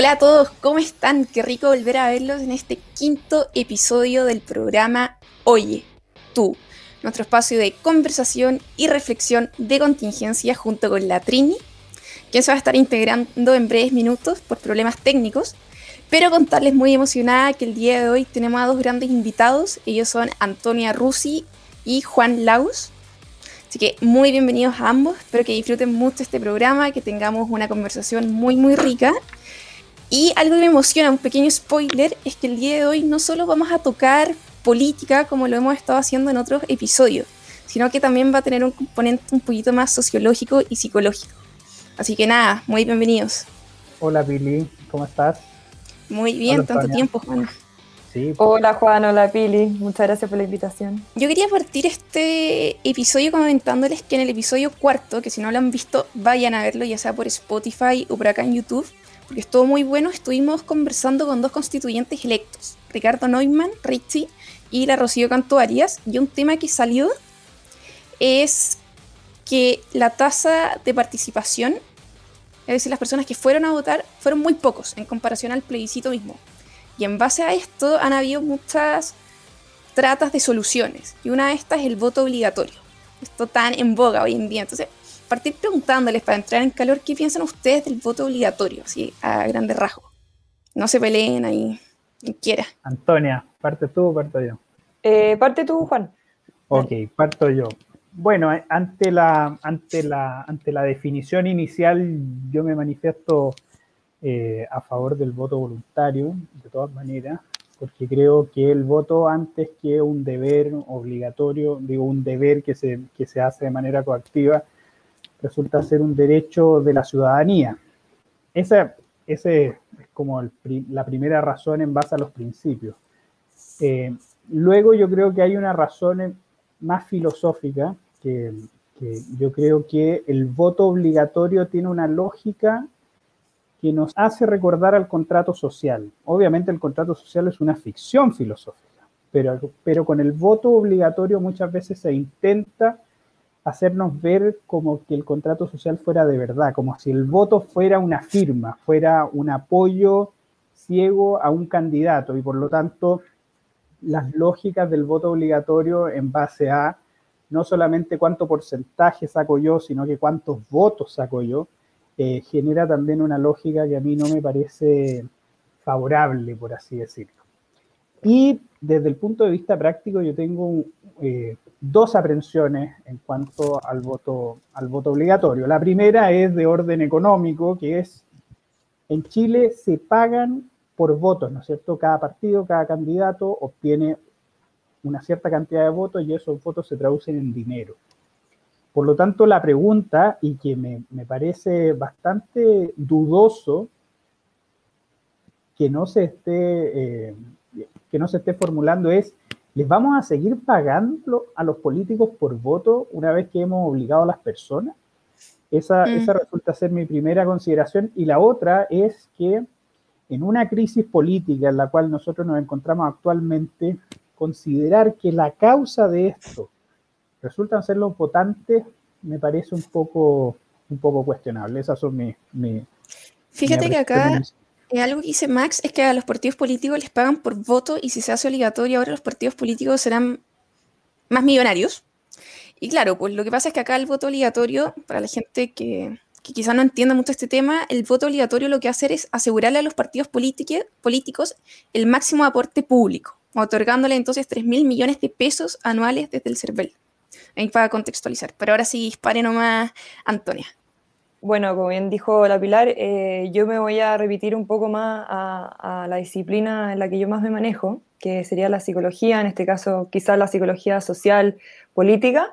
Hola a todos, ¿cómo están? Qué rico volver a verlos en este quinto episodio del programa Oye, tú, nuestro espacio de conversación y reflexión de contingencia junto con la Trini, quien se va a estar integrando en breves minutos por problemas técnicos, pero contarles muy emocionada que el día de hoy tenemos a dos grandes invitados, ellos son Antonia Rusi y Juan Laus. Así que muy bienvenidos a ambos, espero que disfruten mucho este programa, que tengamos una conversación muy muy rica y algo que me emociona, un pequeño spoiler, es que el día de hoy no solo vamos a tocar política como lo hemos estado haciendo en otros episodios, sino que también va a tener un componente un poquito más sociológico y psicológico. Así que nada, muy bienvenidos. Hola Pili, ¿cómo estás? Muy bien, tanto tiempo, Juan. Sí, pues. Hola Juan, hola Pili, muchas gracias por la invitación. Yo quería partir este episodio comentándoles que en el episodio cuarto, que si no lo han visto, vayan a verlo, ya sea por Spotify o por acá en YouTube, porque estuvo muy bueno, estuvimos conversando con dos constituyentes electos, Ricardo Neumann, Richie, y la Rocío Canto Arias, y un tema que salió es que la tasa de participación, es decir, las personas que fueron a votar, fueron muy pocos en comparación al plebiscito mismo. Y en base a esto han habido muchas tratas de soluciones, y una de estas es el voto obligatorio. Esto tan en boga hoy en día. Entonces, partir preguntándoles para entrar en calor qué piensan ustedes del voto obligatorio, así a grandes rasgos. No se peleen ahí, quien quiera. Antonia, ¿parte tú o parto yo? Eh, parte tú, Juan. Ok, parto yo. Bueno, eh, ante la, ante la, ante la definición inicial, yo me manifiesto eh, a favor del voto voluntario, de todas maneras, porque creo que el voto, antes que un deber obligatorio, digo, un deber que se, que se hace de manera coactiva, resulta ser un derecho de la ciudadanía. Esa, es como la primera razón en base a los principios. Eh, luego yo creo que hay una razón más filosófica, que, que yo creo que el voto obligatorio tiene una lógica que nos hace recordar al contrato social. Obviamente el contrato social es una ficción filosófica, pero, pero con el voto obligatorio muchas veces se intenta hacernos ver como que el contrato social fuera de verdad, como si el voto fuera una firma, fuera un apoyo ciego a un candidato y por lo tanto las lógicas del voto obligatorio en base a no solamente cuánto porcentaje saco yo, sino que cuántos votos saco yo, eh, genera también una lógica que a mí no me parece favorable, por así decirlo. Y desde el punto de vista práctico, yo tengo eh, dos aprensiones en cuanto al voto, al voto obligatorio. La primera es de orden económico, que es, en Chile se pagan por votos, ¿no es cierto? Cada partido, cada candidato obtiene una cierta cantidad de votos y esos votos se traducen en dinero. Por lo tanto, la pregunta, y que me, me parece bastante dudoso que no se esté, eh, que no se esté formulando, es ¿Les vamos a seguir pagando a los políticos por voto una vez que hemos obligado a las personas? Esa, mm. esa resulta ser mi primera consideración. Y la otra es que en una crisis política en la cual nosotros nos encontramos actualmente, considerar que la causa de esto resultan ser los votantes me parece un poco, un poco cuestionable. Esas son mis... Mi, Fíjate que acá eh, algo que dice Max es que a los partidos políticos les pagan por voto y si se hace obligatorio ahora los partidos políticos serán más millonarios. Y claro, pues lo que pasa es que acá el voto obligatorio, para la gente que, que quizá no entienda mucho este tema, el voto obligatorio lo que hace es asegurarle a los partidos políticos el máximo aporte público, otorgándole entonces 3 mil millones de pesos anuales desde el CERVEL. Ahí para contextualizar. Pero ahora sí, dispare nomás, Antonia. Bueno, como bien dijo la Pilar, eh, yo me voy a repetir un poco más a, la disciplina en la que yo más me manejo, que sería la psicología, en este caso quizás la psicología social, política.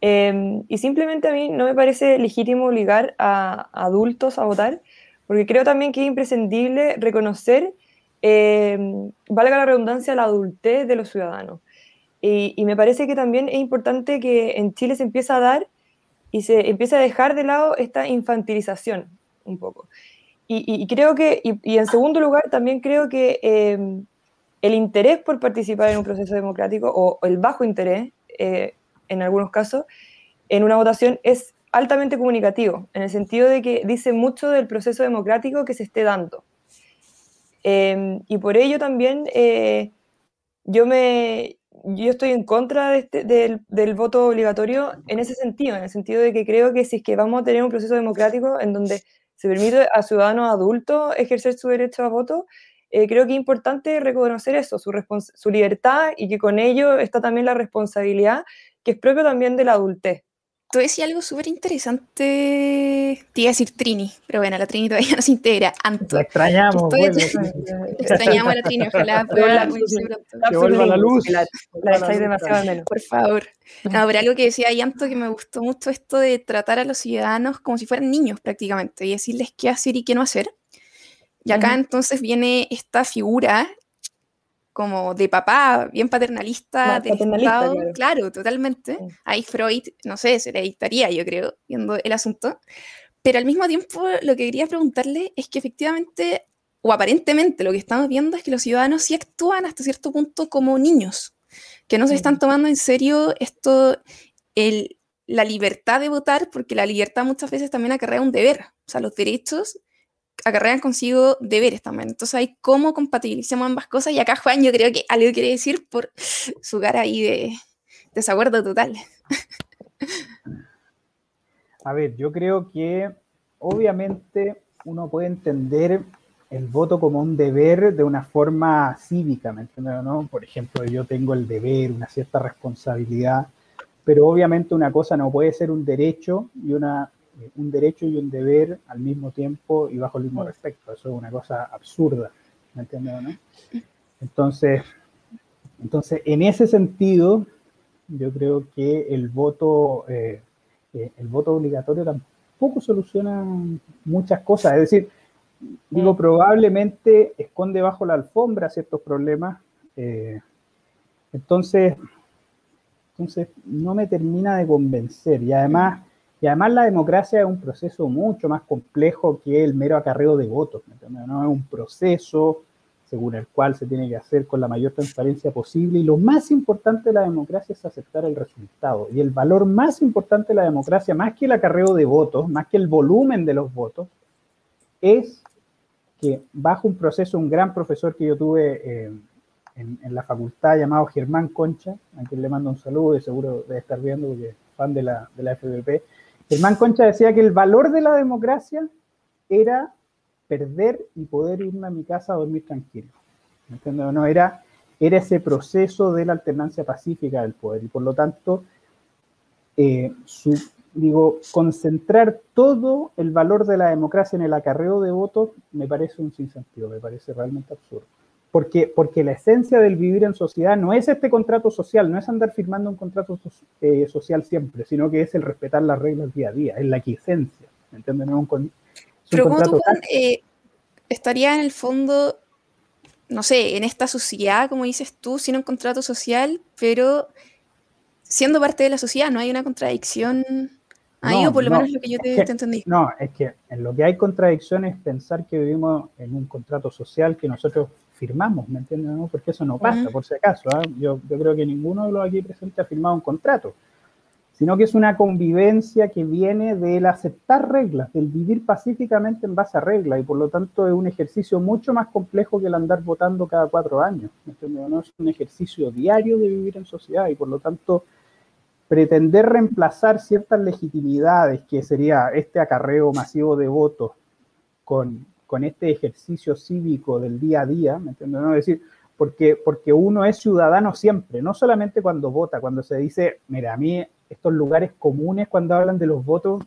Em, y simplemente a mí no me parece legítimo obligar a, adultos a votar, porque creo también que es imprescindible reconocer, em, valga la redundancia, la adultez de los ciudadanos. Y, y me parece que también es importante que en Chile se empiece a dar y se empieza a dejar de lado esta infantilización un poco. Y, creo que, y, en segundo lugar, también creo que em, el interés por participar en un proceso democrático o, el bajo interés, eh, en algunos casos, en una votación es altamente comunicativo, en el sentido de que dice mucho del proceso democrático que se esté dando. Em, y por ello también eh, yo, me, yo estoy en contra de este, del, del, voto obligatorio en ese sentido, en el sentido de que creo que si es que vamos a tener un proceso democrático en donde se permite a ciudadanos adultos ejercer su derecho a voto, eh, creo que es importante reconocer eso, su, su libertad y que con ello está también la responsabilidad que es propio también de la adultez. Tú decías algo súper interesante, te iba a decir Trini, pero bueno, la Trini todavía no se integra. Anto. La extrañamos. extrañamos a la Trini, ojalá pueda que vuelva la luz. La, la demasiado menos. Por favor. No, pero algo que decía Yanto que me gustó mucho esto de tratar a los ciudadanos como si fueran niños prácticamente y decirles qué hacer y qué no hacer. Y acá entonces viene esta figura como de papá, bien paternalista, del Estado, claro. totalmente. Ahí Freud, no sé, se le dictaría, yo creo, viendo el asunto. Pero al mismo tiempo, lo que quería preguntarle es que efectivamente, o aparentemente, lo que estamos viendo es que los ciudadanos sí actúan hasta cierto punto como niños, que no se están tomando en serio esto, el, la libertad de votar, porque la libertad muchas veces también acarrea un deber. O sea, los derechos acarrean consigo deberes también. Entonces hay cómo compatibilizamos ambas cosas y acá Juan yo creo que algo quiere decir por su cara ahí de desacuerdo total. A ver, yo creo que obviamente uno puede entender el voto como un deber de una forma cívica, ¿me entiendes? No? Por ejemplo, yo tengo el deber, una cierta responsabilidad, pero obviamente una cosa no puede ser un derecho y una eh, un derecho y un deber al mismo tiempo y bajo el mismo respeto. Eso es una cosa absurda, ¿me entiendes? No? Entonces, entonces, en ese sentido, yo creo que el voto, eh, eh, el voto obligatorio tampoco soluciona muchas cosas. Es decir, digo, mm. probablemente esconde bajo la alfombra ciertos problemas. entonces, entonces, no me termina de convencer. Y además, y además la democracia es un proceso mucho más complejo que el mero acarreo de votos. ¿no? Es un proceso según el cual se tiene que hacer con la mayor transparencia posible. Y lo más importante de la democracia es aceptar el resultado. Y el valor más importante de la democracia, más que el acarreo de votos, más que el volumen de los votos, es que bajo un proceso, un gran profesor que yo tuve eh, en, en, la facultad llamado Germán Concha, a quien le mando un saludo y seguro debe estar viendo porque es fan de la, de la FBP, Germán Concha decía que el valor de la democracia era perder y poder irme a mi casa a dormir tranquilo. ¿Entiendes? No, era, era ese proceso de la alternancia pacífica del poder y por lo tanto, eh, digo, concentrar todo el valor de la democracia en el acarreo de votos me parece un sinsentido, me parece realmente absurdo. Porque, porque la esencia del vivir en sociedad no es este contrato social, no es andar firmando un contrato eh, social siempre, sino que es el respetar las reglas día a día, es la esencia, ¿me entiendes? Pero como tú, eh, estaría en el fondo, no sé, en esta sociedad, como dices tú, sin un contrato social, pero siendo parte de la sociedad, ¿no hay una contradicción ahí? o por lo menos lo que yo te, te, entendí. No, es que en lo que hay contradicción es pensar que vivimos en un contrato social que nosotros firmamos, ¿me entiendes? No? Porque eso no pasa, por si acaso. ¿ah? Yo, yo, creo que ninguno de los aquí presentes ha firmado un contrato, sino que es una convivencia que viene del aceptar reglas, del vivir pacíficamente en base a reglas, y por lo tanto es un ejercicio mucho más complejo que el andar votando cada cuatro años, ¿me entiendes? No? Es un ejercicio diario de vivir en sociedad, y por lo tanto pretender reemplazar ciertas legitimidades, que sería este acarreo masivo de votos, con con este ejercicio cívico del día a día, ¿me entiendes? No decir, porque, porque uno es ciudadano siempre, no solamente cuando vota, cuando se dice, mira, a mí estos lugares comunes cuando hablan de los votos,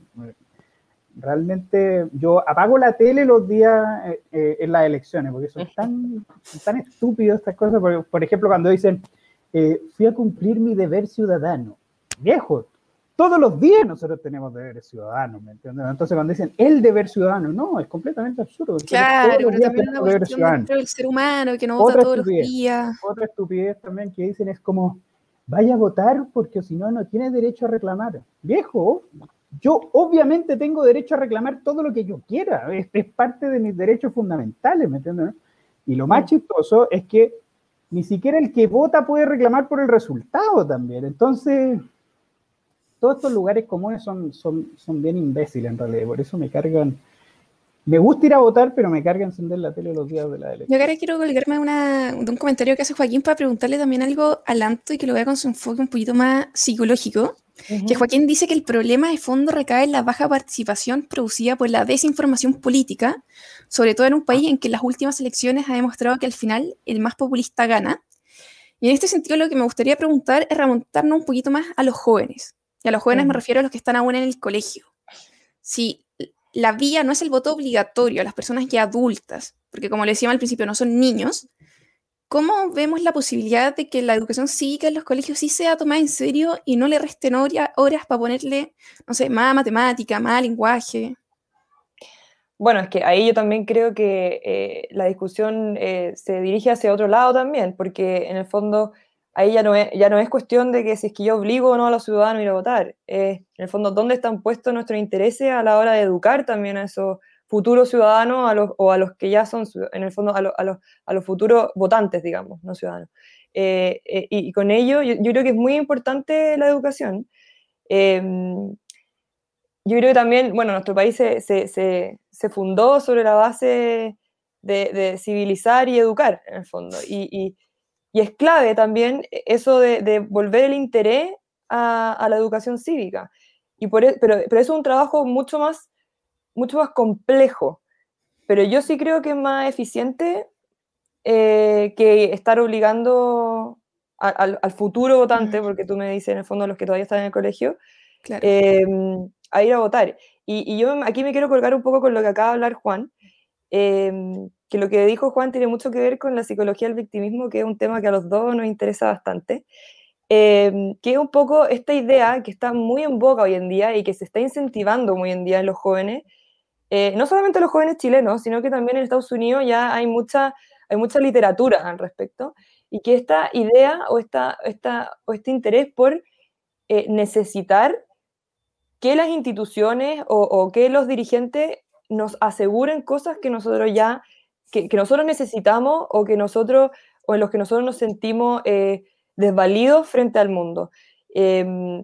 realmente yo apago la tele los días eh, eh, en las elecciones, porque son tan, tan estúpidos estas cosas, por, por ejemplo, cuando dicen, eh, fui a cumplir mi deber ciudadano, viejo, todos los días nosotros tenemos deberes ciudadanos, ¿me entiendes? Entonces cuando dicen el deber ciudadano, no, es completamente absurdo. Claro, pero también una cuestión del ser humano que no vota todos los días. Otra estupidez también que dicen es como, vaya a votar porque si no, no tiene derecho a reclamar. Viejo, yo obviamente tengo derecho a reclamar todo lo que yo quiera, es, es parte de mis derechos fundamentales, ¿me entiendes? Y lo más chistoso es que ni siquiera el que vota puede reclamar por el resultado también. Entonces, todos estos lugares comunes son, son, son bien imbéciles en realidad, por eso me cargan, Me gusta ir a votar, pero me carga encender la tele los días de la elección. Yo ahora quiero colgarme una, de un comentario que hace Joaquín para preguntarle también algo al Anto y que lo vea con su enfoque un poquito más psicológico. Que Joaquín dice que el problema de fondo recae en la baja participación producida por la desinformación política, sobre todo en un país en que las últimas elecciones ha demostrado que al final el más populista gana. Y en este sentido lo que me gustaría preguntar es remontarnos un poquito más a los jóvenes. Y a los jóvenes me refiero a los que están aún en el colegio. Si la vía no es el voto obligatorio a las personas ya adultas, porque como le decíamos al principio, no son niños, ¿cómo vemos la posibilidad de que la educación cívica en los colegios sí sea tomada en serio y no le resten horas para ponerle, no sé, más matemática, más lenguaje? Bueno, es que ahí yo también creo que eh, la discusión eh, se dirige hacia otro lado también, porque en el fondo ahí ya no, es, ya no es cuestión de que si es que yo obligo o no a los ciudadanos a ir a votar. en el fondo, ¿dónde están puestos nuestros intereses a la hora de educar también a esos futuros ciudadanos a los, o a los que ya son, en el fondo, a, los, a los, futuros votantes, digamos, no ciudadanos? Eh, eh, y, con ello, yo, creo que es muy importante la educación. Em, yo creo que también, bueno, nuestro país se, se, se, fundó sobre la base de, civilizar y educar, en el fondo. y es clave también eso de, volver el interés a, la educación cívica. Y por, e, pero, pero es un trabajo mucho más, mucho más complejo. Pero yo sí creo que es más eficiente eh, que estar obligando al, futuro votante, porque tú me dices en el fondo los que todavía están en el colegio, em, a ir a votar. Y, y, yo aquí me quiero colgar un poco con lo que acaba de hablar Juan, em, que lo que dijo Juan tiene mucho que ver con la psicología del victimismo, que es un tema que a los dos nos interesa bastante, em, que es un poco esta idea que está muy en boca hoy en día y que se está incentivando muy en día en los jóvenes, eh, no solamente los jóvenes chilenos, sino que también en Estados Unidos ya hay mucha, hay mucha literatura al respecto, y que esta idea o, esta, esta, o este interés por eh, necesitar que las instituciones o, o que los dirigentes nos aseguren cosas que nosotros ya que, nosotros necesitamos o que nosotros o en los que nosotros nos sentimos eh, desvalidos frente al mundo. Em,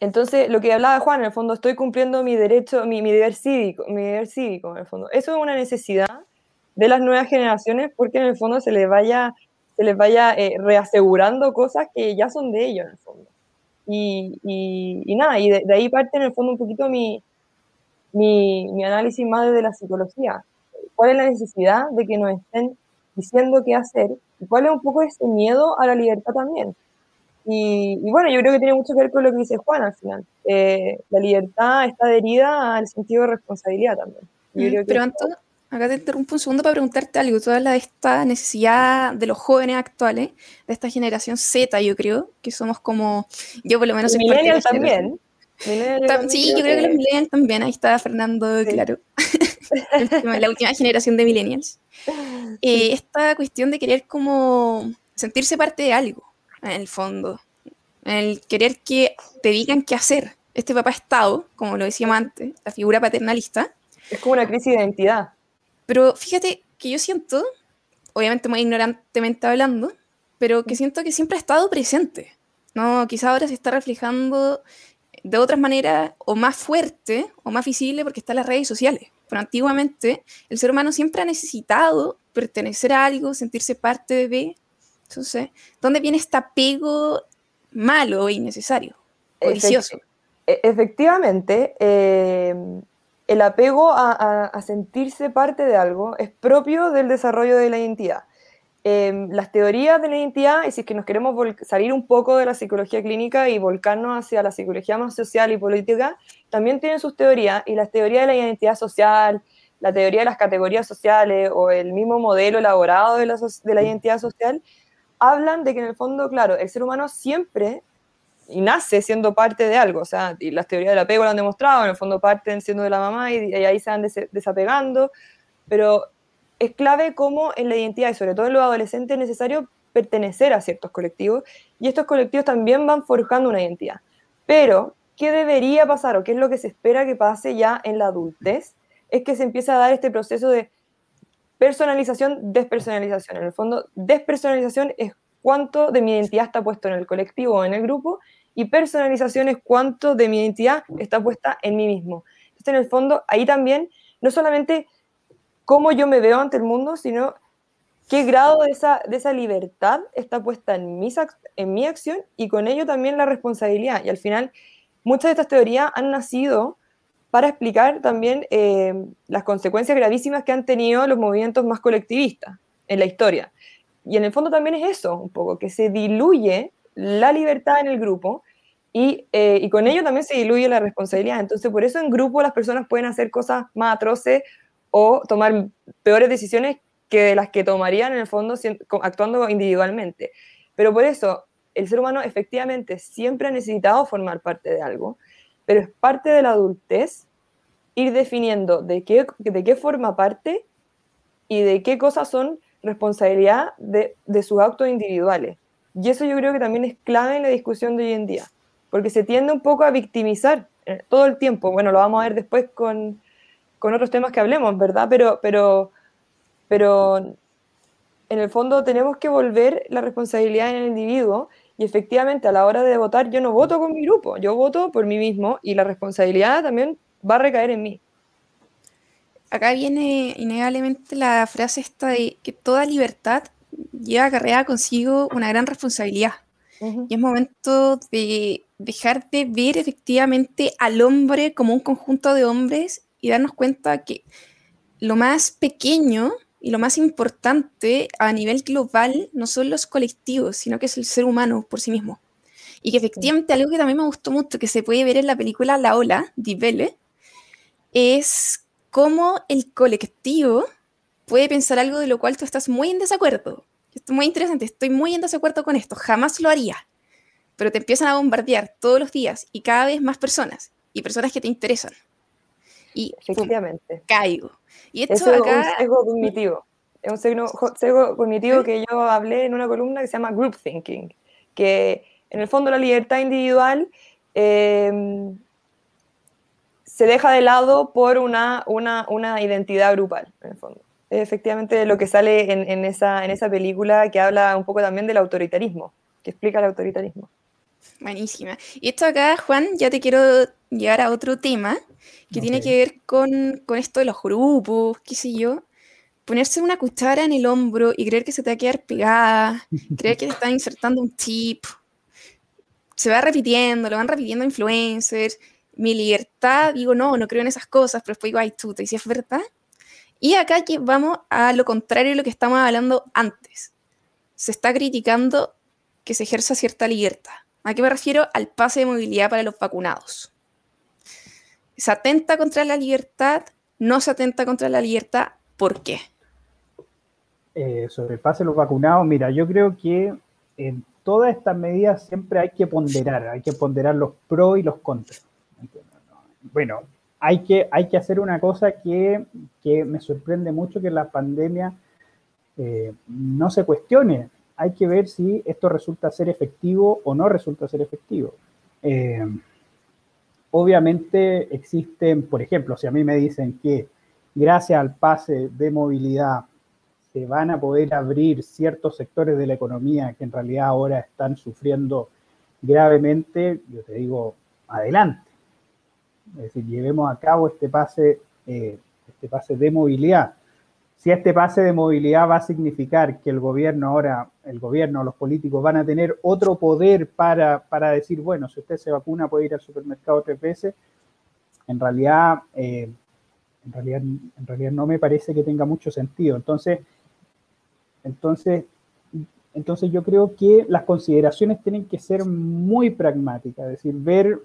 entonces, lo que hablaba Juan, en el fondo, estoy cumpliendo mi derecho, mi, mi, deber cívico, mi deber cívico, en el fondo. Eso es una necesidad de las nuevas generaciones porque en el fondo se les vaya, se les vaya eh, reasegurando cosas que ya son de ellos, en el fondo. Y, y, nada, y de, ahí parte en el fondo un poquito mi, mi, mi análisis más desde la psicología cuál es la necesidad de que nos estén diciendo qué hacer y cuál es un poco ese miedo a la libertad también. Y, bueno, yo creo que tiene mucho que ver con lo que dice Juan al final. Eh, la libertad está adherida al sentido de responsabilidad también. Mm, pero Antonio, acá te interrumpo un segundo para preguntarte algo. Tú hablas de esta necesidad de los jóvenes actuales, de esta generación Z, yo creo, que somos como, yo por lo menos... Millennials también. sí, yo creo que los millennials también. Ahí está Fernando, claro. la última generación de millennials. Eh, esta cuestión de querer como sentirse parte de algo, en el fondo. El querer que te digan qué hacer. Este papá Estado, como lo decíamos antes, la figura paternalista. Es como una crisis de identidad. Pero fíjate que yo siento, obviamente muy ignorantemente hablando, pero que siento que siempre ha estado presente. ¿no? Quizá ahora se está reflejando de otras maneras o más fuerte o más visible porque están las redes sociales. Pero antiguamente el ser humano siempre ha necesitado pertenecer a algo, sentirse parte de. Entonces, ¿dónde viene este apego malo e innecesario? O vicioso. E-, efectivamente, em, el apego a, sentirse parte de algo es propio del desarrollo de la identidad. Em, las teorías de la identidad, y si es que nos queremos salir un poco de la psicología clínica y volcarnos hacia la psicología más social y política, también tienen sus teorías, y las teorías de la identidad social, la teoría de las categorías sociales o el mismo modelo elaborado de la, de la identidad social, hablan de que en el fondo, claro, el ser humano siempre y nace siendo parte de algo, o sea, y las teorías del apego lo han demostrado, en el fondo parten siendo de la mamá y, y ahí se van desapegando, pero es clave cómo en la identidad y sobre todo en los adolescentes es necesario pertenecer a ciertos colectivos y estos colectivos también van forjando una identidad. Pero, ¿qué debería pasar o qué es lo que se espera que pase ya en la adultez? Es que se empieza a dar este proceso de personalización, despersonalización. En el fondo, despersonalización es cuánto de mi identidad está puesto en el colectivo o en el grupo y personalización es cuánto de mi identidad está puesta en mí mismo. Entonces, en el fondo, ahí también no solamente cómo yo me veo ante el mundo, sino qué grado de esa, de esa libertad está puesta en, mis, en mi acción y con ello también la responsabilidad. Y al final, muchas de estas teorías han nacido para explicar también eh, las consecuencias gravísimas que han tenido los movimientos más colectivistas en la historia. Y en el fondo también es eso, un poco, que se diluye la libertad en el grupo y, eh, y, con ello también se diluye la responsabilidad. Entonces, por eso en grupo las personas pueden hacer cosas más atroces o tomar peores decisiones que las que tomarían en el fondo actuando individualmente. Pero por eso, el ser humano efectivamente siempre ha necesitado formar parte de algo, pero es parte de la adultez ir definiendo de qué, de qué forma parte y de qué cosas son responsabilidad de, de sus actos individuales. Y eso yo creo que también es clave en la discusión de hoy en día, porque se tiende un poco a victimizar eh, todo el tiempo. Bueno, lo vamos a ver después con, con otros temas que hablemos, ¿verdad? Pero, pero, pero en el fondo tenemos que volver la responsabilidad en el individuo y efectivamente a la hora de votar yo no voto con mi grupo, yo voto por mí mismo y la responsabilidad también va a recaer en mí. Acá viene innegablemente la frase esta de que toda libertad lleva acarreada consigo una gran responsabilidad. Y es momento de dejar de ver efectivamente al hombre como un conjunto de hombres y darnos cuenta que lo más pequeño y lo más importante a nivel global no son los colectivos, sino que es el ser humano por sí mismo. Y que efectivamente algo que también me gustó mucho, que se puede ver en la película La Ola, de Vele, es cómo el colectivo puede pensar algo de lo cual tú estás muy en desacuerdo. Esto es muy interesante, estoy muy en desacuerdo con esto, jamás lo haría. Pero te empiezan a bombardear todos los días y cada vez más personas y personas que te interesan y Efectivamente. caigo. Y esto es acá... un sesgo cognitivo. Es un sesgo, cognitivo que yo hablé en una columna que se llama group thinking, que en el fondo la libertad individual em, se deja de lado por una, una, una, identidad grupal, en el fondo. Es efectivamente lo que sale en, en, esa, en esa película que habla un poco también del autoritarismo, que explica el autoritarismo. Buenísima. Y esto acá, Juan, ya te quiero llevar a otro tema que tiene que ver con, con, esto de los grupos, qué sé yo. Ponerse una cuchara en el hombro y creer que se te va a quedar pegada, creer que te están insertando un chip. Se va repitiendo, lo van repitiendo influencers. Mi libertad, digo, no, no creo en esas cosas, pero después digo, ay, tú, y si es verdad. Y acá vamos a lo contrario de lo que estamos hablando antes. Se está criticando que se ejerza cierta libertad. ¿A qué me refiero? Al pase de movilidad para los vacunados. ¿Se atenta contra la libertad? ¿No se atenta contra la libertad? ¿Por qué? Eh, sobre el pase de los vacunados, mira, yo creo que en todas estas medidas siempre hay que ponderar, hay que ponderar los pros y los contras. Bueno, hay que, hay que hacer una cosa que, me sorprende mucho que la pandemia eh, no se cuestione hay que ver si esto resulta ser efectivo o no resulta ser efectivo. Eh, obviamente existen, por ejemplo, si a mí me dicen que gracias al pase de movilidad se van a poder abrir ciertos sectores de la economía que en realidad ahora están sufriendo gravemente, yo te digo, adelante. Es decir, llevemos a cabo este pase, eh, este pase de movilidad si este pase de movilidad va a significar que el gobierno ahora, el gobierno, los políticos van a tener otro poder para, decir, bueno, si usted se vacuna puede ir al supermercado tres veces, en realidad, eh, en realidad, en realidad no me parece que tenga mucho sentido. Entonces, entonces, entonces yo creo que las consideraciones tienen que ser muy pragmáticas, es decir, ver,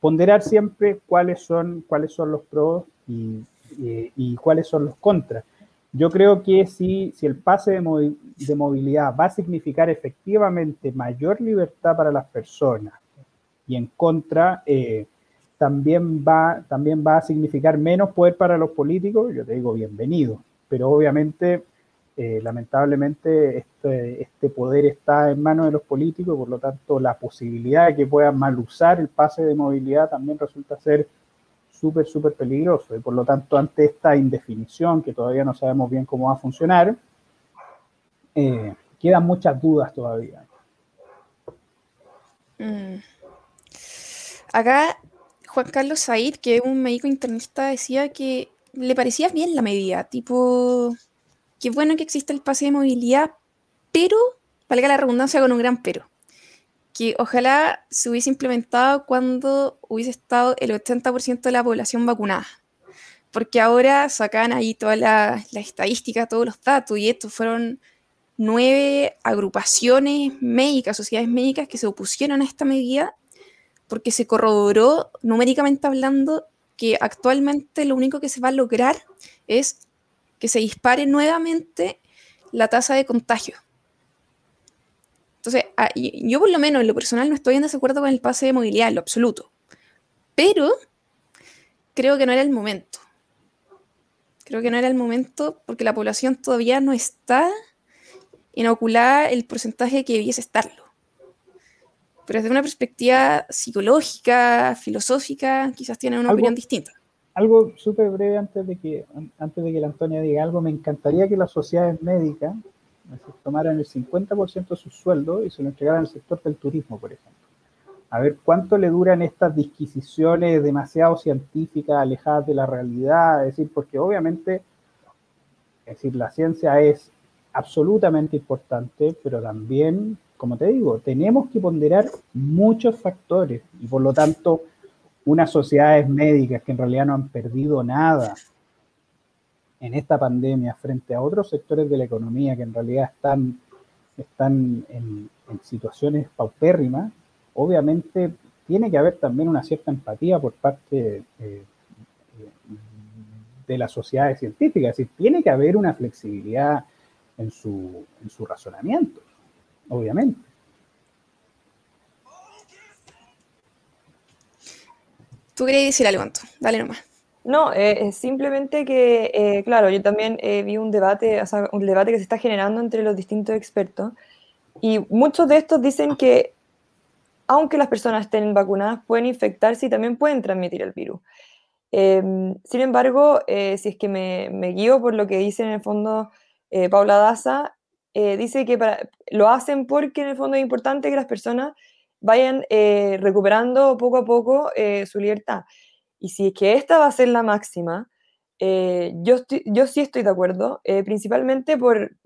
ponderar siempre cuáles son, cuáles son los pros y, y cuáles son los contras. Yo creo que si, si el pase de, movilidad va a significar efectivamente mayor libertad para las personas y en contra, eh, también, va, también va a significar menos poder para los políticos, yo te digo bienvenido, pero obviamente, eh, lamentablemente, este, este poder está en manos de los políticos, por lo tanto, la posibilidad de que puedan mal usar el pase de movilidad también resulta ser súper, súper peligroso. Y por lo tanto, ante esta indefinición, que todavía no sabemos bien cómo va a funcionar, eh, quedan muchas dudas todavía. Mm. Acá Juan Carlos Said, que es un médico internista, decía que le parecía bien la medida, tipo, qué bueno que existe el pase de movilidad, pero, valga la redundancia con un gran pero, que ojalá se hubiese implementado cuando hubiese estado el 80% de la población vacunada. Porque ahora sacan ahí toda la, la estadística, todos los datos, y estos fueron nueve agrupaciones médicas, sociedades médicas que se opusieron a esta medida porque se corroboró numéricamente hablando que actualmente lo único que se va a lograr es que se dispare nuevamente la tasa de contagio. Entonces, ah, yo por lo menos en lo personal no estoy en desacuerdo con el pase de movilidad en lo absoluto, pero creo que no era el momento. Creo que no era el momento porque la población todavía no está inocular el porcentaje que debiese estarlo. Pero desde una perspectiva psicológica, filosófica, quizás tienen una opinión distinta. Algo súper breve antes de, que, antes de que la Antonia diga algo, me encantaría que las sociedades médicas tomaran el 50% de su sueldo y se lo entregaran al sector del turismo, por ejemplo. A ver cuánto le duran estas disquisiciones demasiado científicas, alejadas de la realidad, es decir, porque obviamente, es decir, la ciencia es absolutamente importante, pero también, como te digo, tenemos que ponderar muchos factores y por lo tanto unas sociedades médicas que en realidad no han perdido nada en esta pandemia frente a otros sectores de la economía que en realidad están, están en, situaciones paupérrimas, obviamente tiene que haber también una cierta empatía por parte eh, de las sociedades científicas, es decir, tiene que haber una flexibilidad en su, en su razonamiento, obviamente. ¿Tú querías decir algo, Anto? Dale nomás. No, eh, simplemente que, eh, claro, yo también eh, vi un debate, un debate que se está generando entre los distintos expertos y muchos de estos dicen que aunque las personas estén vacunadas, pueden infectarse y también pueden transmitir el virus. Em, sin embargo, si es que me, me, guío por lo que dicen en el fondo eh, Paula Daza, eh, dice que lo hacen porque en el fondo es importante que las personas vayan eh, recuperando poco a poco su libertad. Y si es que esta va a ser la máxima, yo, yo sí estoy de acuerdo, principalmente por,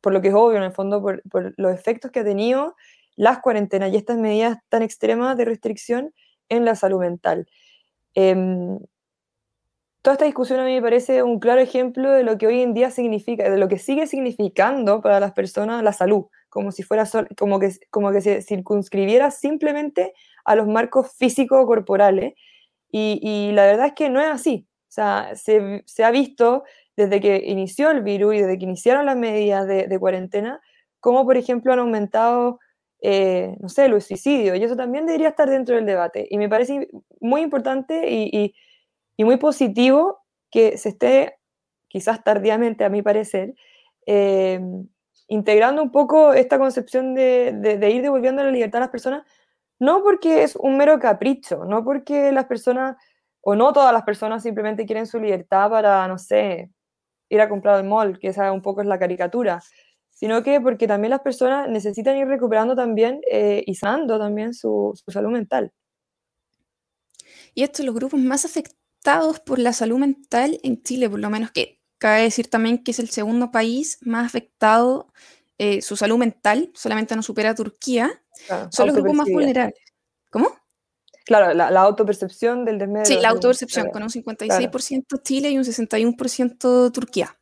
por, lo que es obvio, en el fondo, por, por, los efectos que ha tenido las cuarentenas y estas medidas tan extremas de restricción en la salud mental. Em, toda esta discusión a mí me parece un claro ejemplo de lo que hoy en día significa, de lo que sigue significando para las personas la salud, como si fuera como que, como que se circunscribiera simplemente a los marcos físicos corporales. Y, la verdad es que no es así. O sea, se, ha visto desde que inició el virus y desde que iniciaron las medidas de, cuarentena, como por ejemplo han aumentado, eh, no sé, los suicidios. Y eso también debería estar dentro del debate. Y me parece muy importante y muy positivo que se esté, quizás tardíamente a mi parecer, eh, integrando un poco esta concepción de, ir devolviendo la libertad a las personas, no porque es un mero capricho, no porque las personas, o no todas las personas simplemente quieren su libertad para, no sé, ir a comprar al mall, que esa un poco es la caricatura, sino que porque también las personas necesitan ir recuperando también eh, y sanando también su, salud mental. Y estos los grupos más afectados por la salud mental en Chile, por lo menos que cabe decir también que es el segundo país más afectado eh, su salud mental, solamente no supera a Turquía, son los grupos más vulnerables. ¿Cómo? Claro, la, autopercepción del desmedio. Sí, la autopercepción, con un 56% Chile y un 61% Turquía.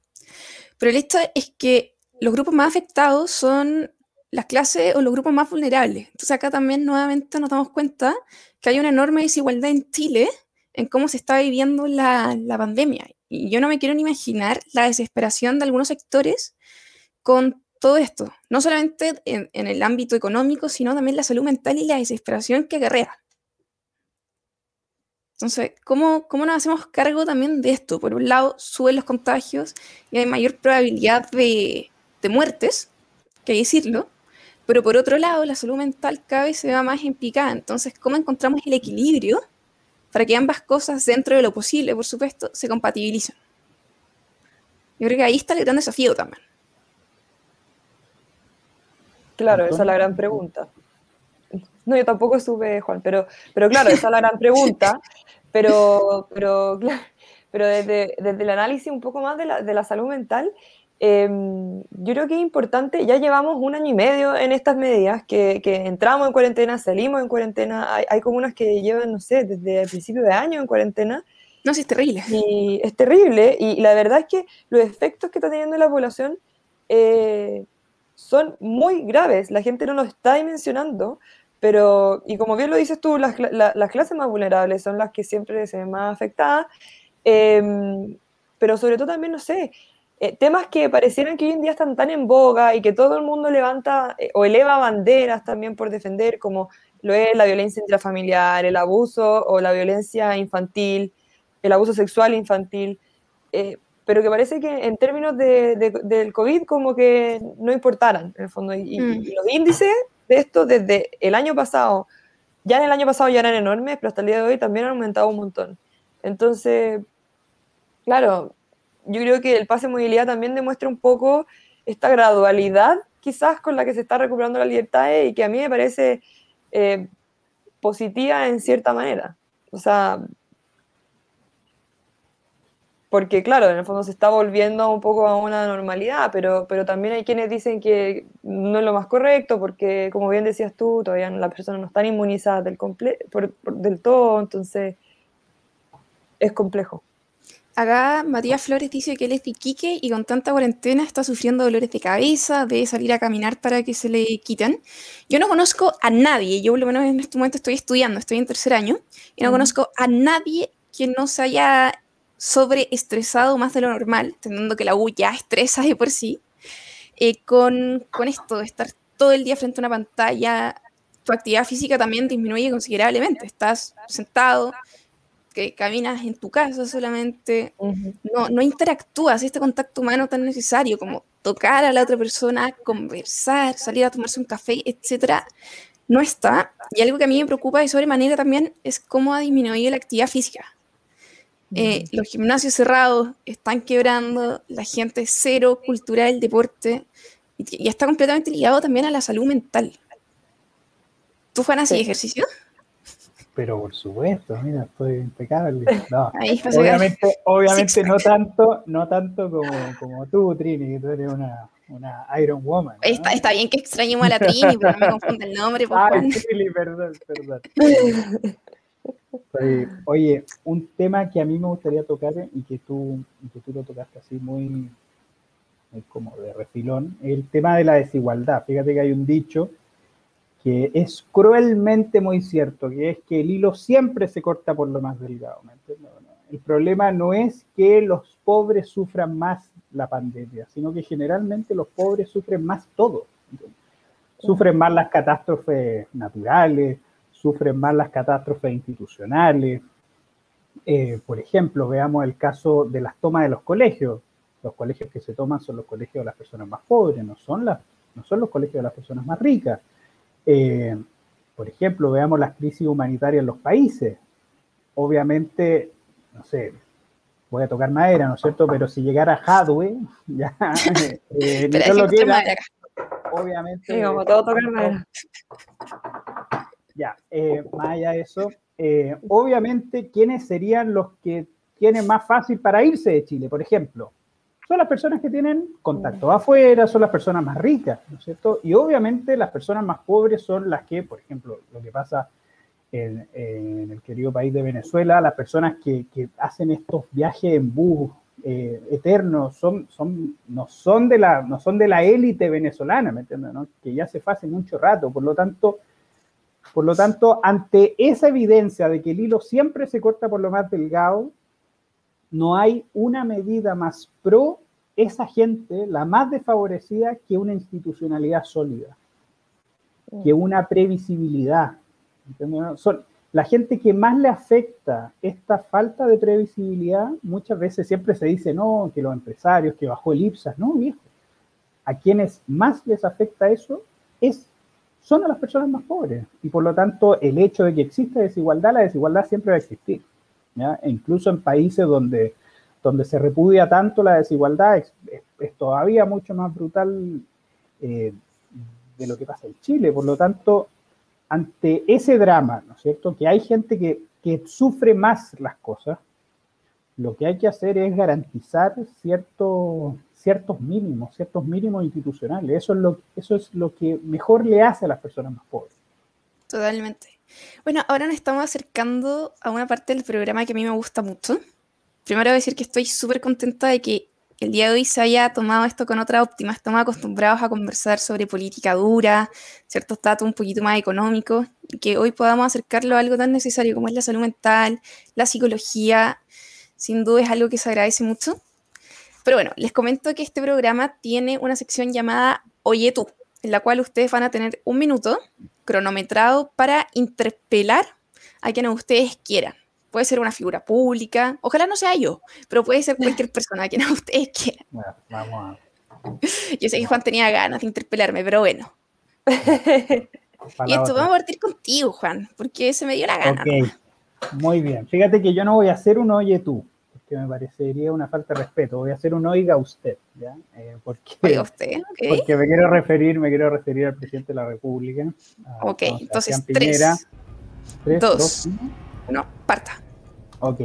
Pero el hecho es que los grupos más afectados son las clases o los grupos más vulnerables. Entonces acá también nuevamente nos damos cuenta que hay una enorme desigualdad en Chile en cómo se está viviendo la, pandemia. Y yo no me quiero ni imaginar la desesperación de algunos sectores con todo esto, no solamente en, el ámbito económico, sino también la salud mental y la desesperación que acarrea. Entonces, ¿cómo, ¿cómo, nos hacemos cargo también de esto? Por un lado, suben los contagios y hay mayor probabilidad de, muertes, que decirlo, pero por otro lado, la salud mental cada vez se va más en picada. Entonces, ¿cómo encontramos el equilibrio para que ambas cosas, dentro de lo posible, por supuesto, se compatibilicen. Yo creo que ahí está el gran desafío también. Claro, esa es la gran pregunta. No, yo tampoco sube, Juan, pero, pero claro, esa es la gran pregunta. Pero, pero, pero desde, desde el análisis un poco más de la, de la salud mental, em, yo creo que es importante, ya llevamos un año y medio en estas medidas, que, que entramos en cuarentena, salimos en cuarentena, hay, hay, comunas que llevan, no sé, desde el principio de año en cuarentena. No, sí, es terrible. Y es terrible, y la verdad es que los efectos que está teniendo la población eh, son muy graves, la gente no lo está dimensionando, pero, y como bien lo dices tú, las, la, las clases más vulnerables son las que siempre se ven más afectadas, eh, pero sobre todo también, no sé, eh, temas que parecieran que hoy en día están tan en boga y que todo el mundo levanta eh, o eleva banderas también por defender, como lo es la violencia intrafamiliar, el abuso o la violencia infantil, el abuso sexual infantil, eh, pero que parece que en términos de, de, del COVID como que no importaran, en el fondo. Y, mm. y, los índices de esto desde el año pasado, ya en el año pasado ya eran enormes, pero hasta el día de hoy también han aumentado un montón. Entonces, claro, yo creo que el pase de movilidad también demuestra un poco esta gradualidad quizás con la que se está recuperando la libertad y que a mí me parece eh, positiva en cierta manera. O sea, porque claro, en el fondo se está volviendo un poco a una normalidad, pero, pero también hay quienes dicen que no es lo más correcto, porque como bien decías tú, todavía las personas no están inmunizadas del, comple por, por, del todo, entonces es complejo. Acá Matías Flores dice que él es de Iquique y con tanta cuarentena está sufriendo dolores de cabeza, de salir a caminar para que se le quiten. Yo no conozco a nadie, yo por lo menos en este momento estoy estudiando, estoy en tercer año, y no uh -huh. conozco a nadie que no se haya sobreestresado más de lo normal, entendiendo que la U ya estresa de por sí, eh, con, con esto de estar todo el día frente a una pantalla, tu actividad física también disminuye considerablemente, estás sentado que caminas en tu casa solamente, uh -huh. no, no interactúas, este contacto humano tan necesario como tocar a la otra persona, conversar, salir a tomarse un café, etcétera, no está. Y algo que a mí me preocupa de sobremanera también es cómo ha disminuido la actividad física. Eh, los gimnasios cerrados están quebrando, la gente cero cultura del deporte y, y, está completamente ligado también a la salud mental. ¿Tú, Juana, sí. ejercicio? pero por supuesto, mira, estoy impecable. No, obviamente, obviamente no tanto, no tanto como, como tú, Trini, que tú eres una, una Iron Woman. ¿no? Está, está, bien que extrañemos a la Trini, pero no me confunda el nombre. Por Ay, Trini, perdón, perdón. Oye, oye, un tema que a mí me gustaría tocar y que tú, y que tú lo tocaste así muy, muy como de refilón, el tema de la desigualdad. Fíjate que hay un dicho que es cruelmente muy cierto, que es que el hilo siempre se corta por lo más delgado. El problema no es que los pobres sufran más la pandemia, sino que generalmente los pobres sufren más todo. Sufren más las catástrofes naturales, sufren más las catástrofes institucionales. Eh, por ejemplo, veamos el caso de las tomas de los colegios. Los colegios que se toman son los colegios de las personas más pobres, no son, las, no son los colegios de las personas más ricas. Eh, por ejemplo, veamos las crisis humanitarias en los países. Obviamente, no sé, voy a tocar madera, ¿no es cierto? Pero si llegara Hadwe, ya, eh, Pero lo que era, obviamente. Sí, como todo tocar madera. Ya, eh, más allá de eso, eh, obviamente, ¿quiénes serían los que tienen más fácil para irse de Chile? Por ejemplo, son las personas que tienen contacto afuera, son las personas más ricas, ¿no es cierto? Y obviamente las personas más pobres son las que, por ejemplo, lo que pasa en, en el querido país de Venezuela, las personas que, que hacen estos viajes en bus eh, eternos son, son, no, son de la, no son de la élite venezolana, ¿me entiendes? ¿no? Que ya se fue hace mucho rato, por lo tanto... Por lo tanto, ante esa evidencia de que el hilo siempre se corta por lo más delgado, no hay una medida más pro esa gente, la más desfavorecida, que una institucionalidad sólida, que una previsibilidad. Son la gente que más le afecta esta falta de previsibilidad, muchas veces siempre se dice, no, que los empresarios, que bajó el IPSAS, no, viejo. A quienes más les afecta eso es, son a las personas más pobres. Y por lo tanto, el hecho de que exista desigualdad, la desigualdad siempre va a existir. ¿ya? E incluso en países donde, donde se repudia tanto la desigualdad, es, es, todavía mucho más brutal eh, de lo que pasa en Chile. Por lo tanto, ante ese drama, ¿no es cierto? Que hay gente que, que sufre más las cosas, lo que hay que hacer es garantizar cierto, ciertos mínimos, ciertos mínimos institucionales. Eso es, lo, eso es lo que mejor le hace a las personas más pobres. Totalmente. Bueno, ahora nos estamos acercando a una parte del programa que a mí me gusta mucho. Primero decir que estoy súper contenta de que el día de hoy se haya tomado esto con otra óptima. Estamos acostumbrados a conversar sobre política dura, ciertos datos un poquito más económicos, y que hoy podamos acercarlo a algo tan necesario como es la salud mental, la psicología. Sin duda es algo que se agradece mucho. Pero bueno, les comento que este programa tiene una sección llamada Oye tú, en la cual ustedes van a tener un minuto cronometrado para interpelar a quien ustedes quieran. Puede ser una figura pública, ojalá no sea yo, pero puede ser cualquier persona a quien ustedes quieran. Bueno, vamos a... Yo sé que Juan tenía ganas de interpelarme, pero bueno. y esto vamos a partir contigo, Juan, porque se me dio la gana. Ok, muy bien. Fíjate que yo no voy a hacer un oye tú que me parecería una falta de respeto. Voy a hacer un oiga usted, ¿ya? Eh, porque, oiga usted, Porque me quiero referir, me quiero referir al presidente de la República. ok, entonces tres, tres, dos, uno, parta. Ok.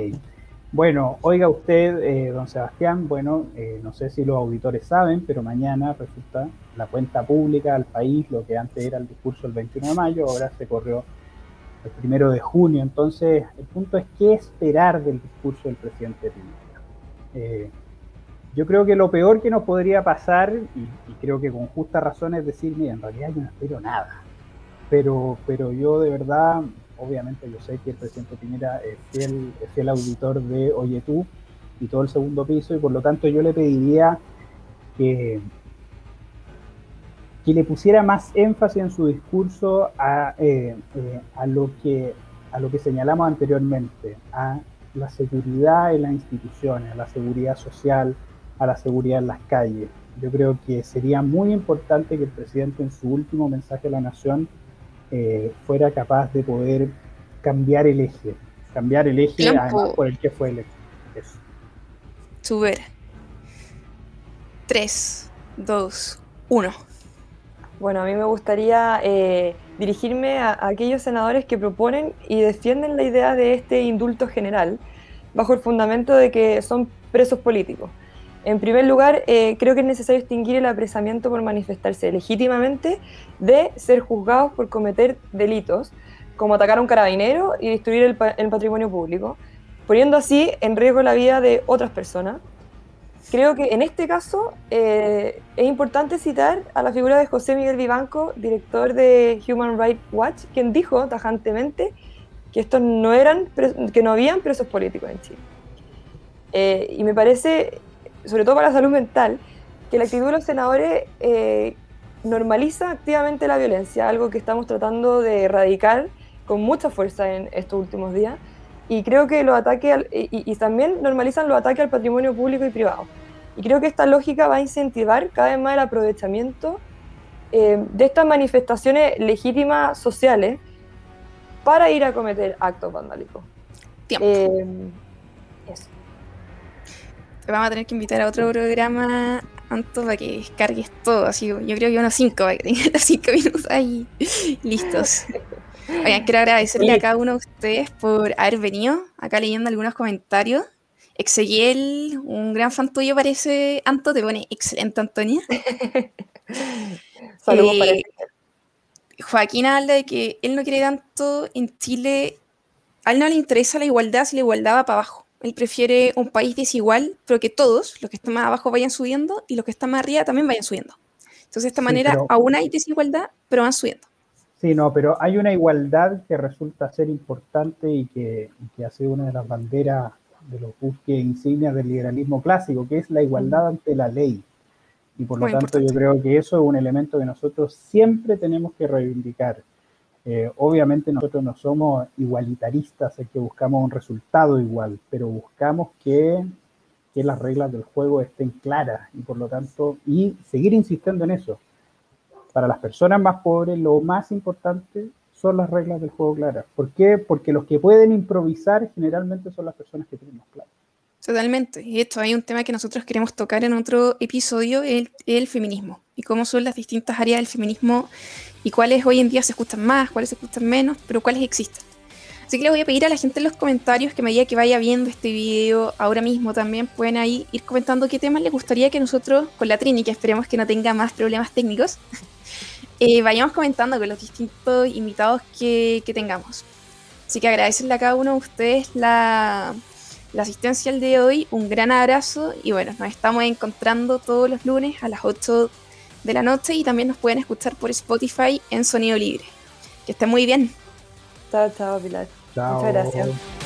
Bueno, oiga usted, eh, don Sebastián, bueno, eh, no sé si los auditores saben, pero mañana resulta la cuenta pública al país, lo que antes era el discurso del 21 de mayo, ahora se corrió el primero de junio. Entonces, el punto es qué esperar del discurso del presidente Piñera. Eh, yo creo que lo peor que nos podría pasar, y, creo que con justa razón, es decir, mira, en realidad yo no espero nada. Pero, pero yo de verdad, obviamente yo sé que el presidente Piñera es fiel, es fiel auditor de Oye tú y todo el segundo piso, y por lo tanto yo le pediría que, que le pusiera más énfasis en su discurso eh, eh, a, lo que, a lo que señalamos anteriormente, a la seguridad en las instituciones, a la seguridad social, a la seguridad en las calles. Yo creo que sería muy importante que el presidente en su último mensaje a la nación eh, fuera capaz de poder cambiar el eje, cambiar el eje por el que fue electo. Subir. 3, 2, 1. Bueno, a mí me gustaría eh, dirigirme a, aquellos senadores que proponen y defienden la idea de este indulto general bajo el fundamento de que son presos políticos. En primer lugar, eh, creo que es necesario distinguir el apresamiento por manifestarse legítimamente de ser juzgados por cometer delitos, como atacar a un carabinero y destruir el patrimonio público, poniendo así en riesgo la vida de otras personas creo que en este caso eh, es importante citar a la figura de José Miguel Vivanco, director de Human Rights Watch, quien dijo tajantemente que estos no eran, que no habían presos políticos en Chile. Eh, y me parece, sobre todo para la salud mental, que la actitud de los senadores eh, normaliza activamente la violencia, algo que estamos tratando de erradicar con mucha fuerza en estos últimos días y creo que los ataques, y, también normalizan los ataques al patrimonio público y privado. Y creo que esta lógica va a incentivar cada vez más el aprovechamiento eh, de estas manifestaciones legítimas sociales para ir a cometer actos vandálicos. Eh, eso. Te vamos a tener que invitar a otro programa, Anto, para que descargues todo. Así, yo creo que unos cinco, para que tengas cinco minutos ahí listos. Oigan, quiero agradecerle a cada uno de ustedes por haber venido, acá leyendo algunos comentarios. Exeguiel, un gran fan tuyo parece, Anto, te pone excelente, Antonia. Saludos para eh, Joaquín habla de que él no quiere tanto en Chile, a él no le interesa la igualdad si la igualdad va para abajo. Él prefiere un país desigual, pero que todos, los que están más abajo, vayan subiendo y los que están más arriba también vayan subiendo. Entonces, de esta manera, aún hay desigualdad, pero van subiendo. Sí, no, pero hay una igualdad que resulta ser importante y que, que ha sido una de las banderas de los buques insignias del liberalismo clásico, que es la igualdad ante la ley. Y por lo tanto yo creo que eso es un elemento que nosotros siempre tenemos que reivindicar. Eh, obviamente nosotros no somos igualitaristas, es que buscamos un resultado igual, pero buscamos que, que las reglas del juego estén claras y por lo tanto, y seguir insistiendo en eso para las personas más pobres lo más importante son las reglas del juego claras. ¿Por qué? Porque los que pueden improvisar generalmente son las personas que tienen más claro. Totalmente. Y esto hay un tema que nosotros queremos tocar en otro episodio, el, el, feminismo. Y cómo son las distintas áreas del feminismo y cuáles hoy en día se escuchan más, cuáles se escuchan menos, pero cuáles existen. Así que le voy a pedir a la gente en los comentarios que a medida que vaya viendo este video ahora mismo también pueden ahí ir comentando qué temas les gustaría que nosotros, con la Trini, que esperemos que no tenga más problemas técnicos, eh, vayamos comentando con los distintos invitados que, tengamos. Así que agradecerle a cada uno de ustedes la, la asistencia el día de hoy, un gran abrazo y bueno, nos estamos encontrando todos los lunes a las 8 de la noche y también nos pueden escuchar por Spotify en Sonido Libre. Que estén muy bien. Chao, chao, Pilar. Muchas gracias.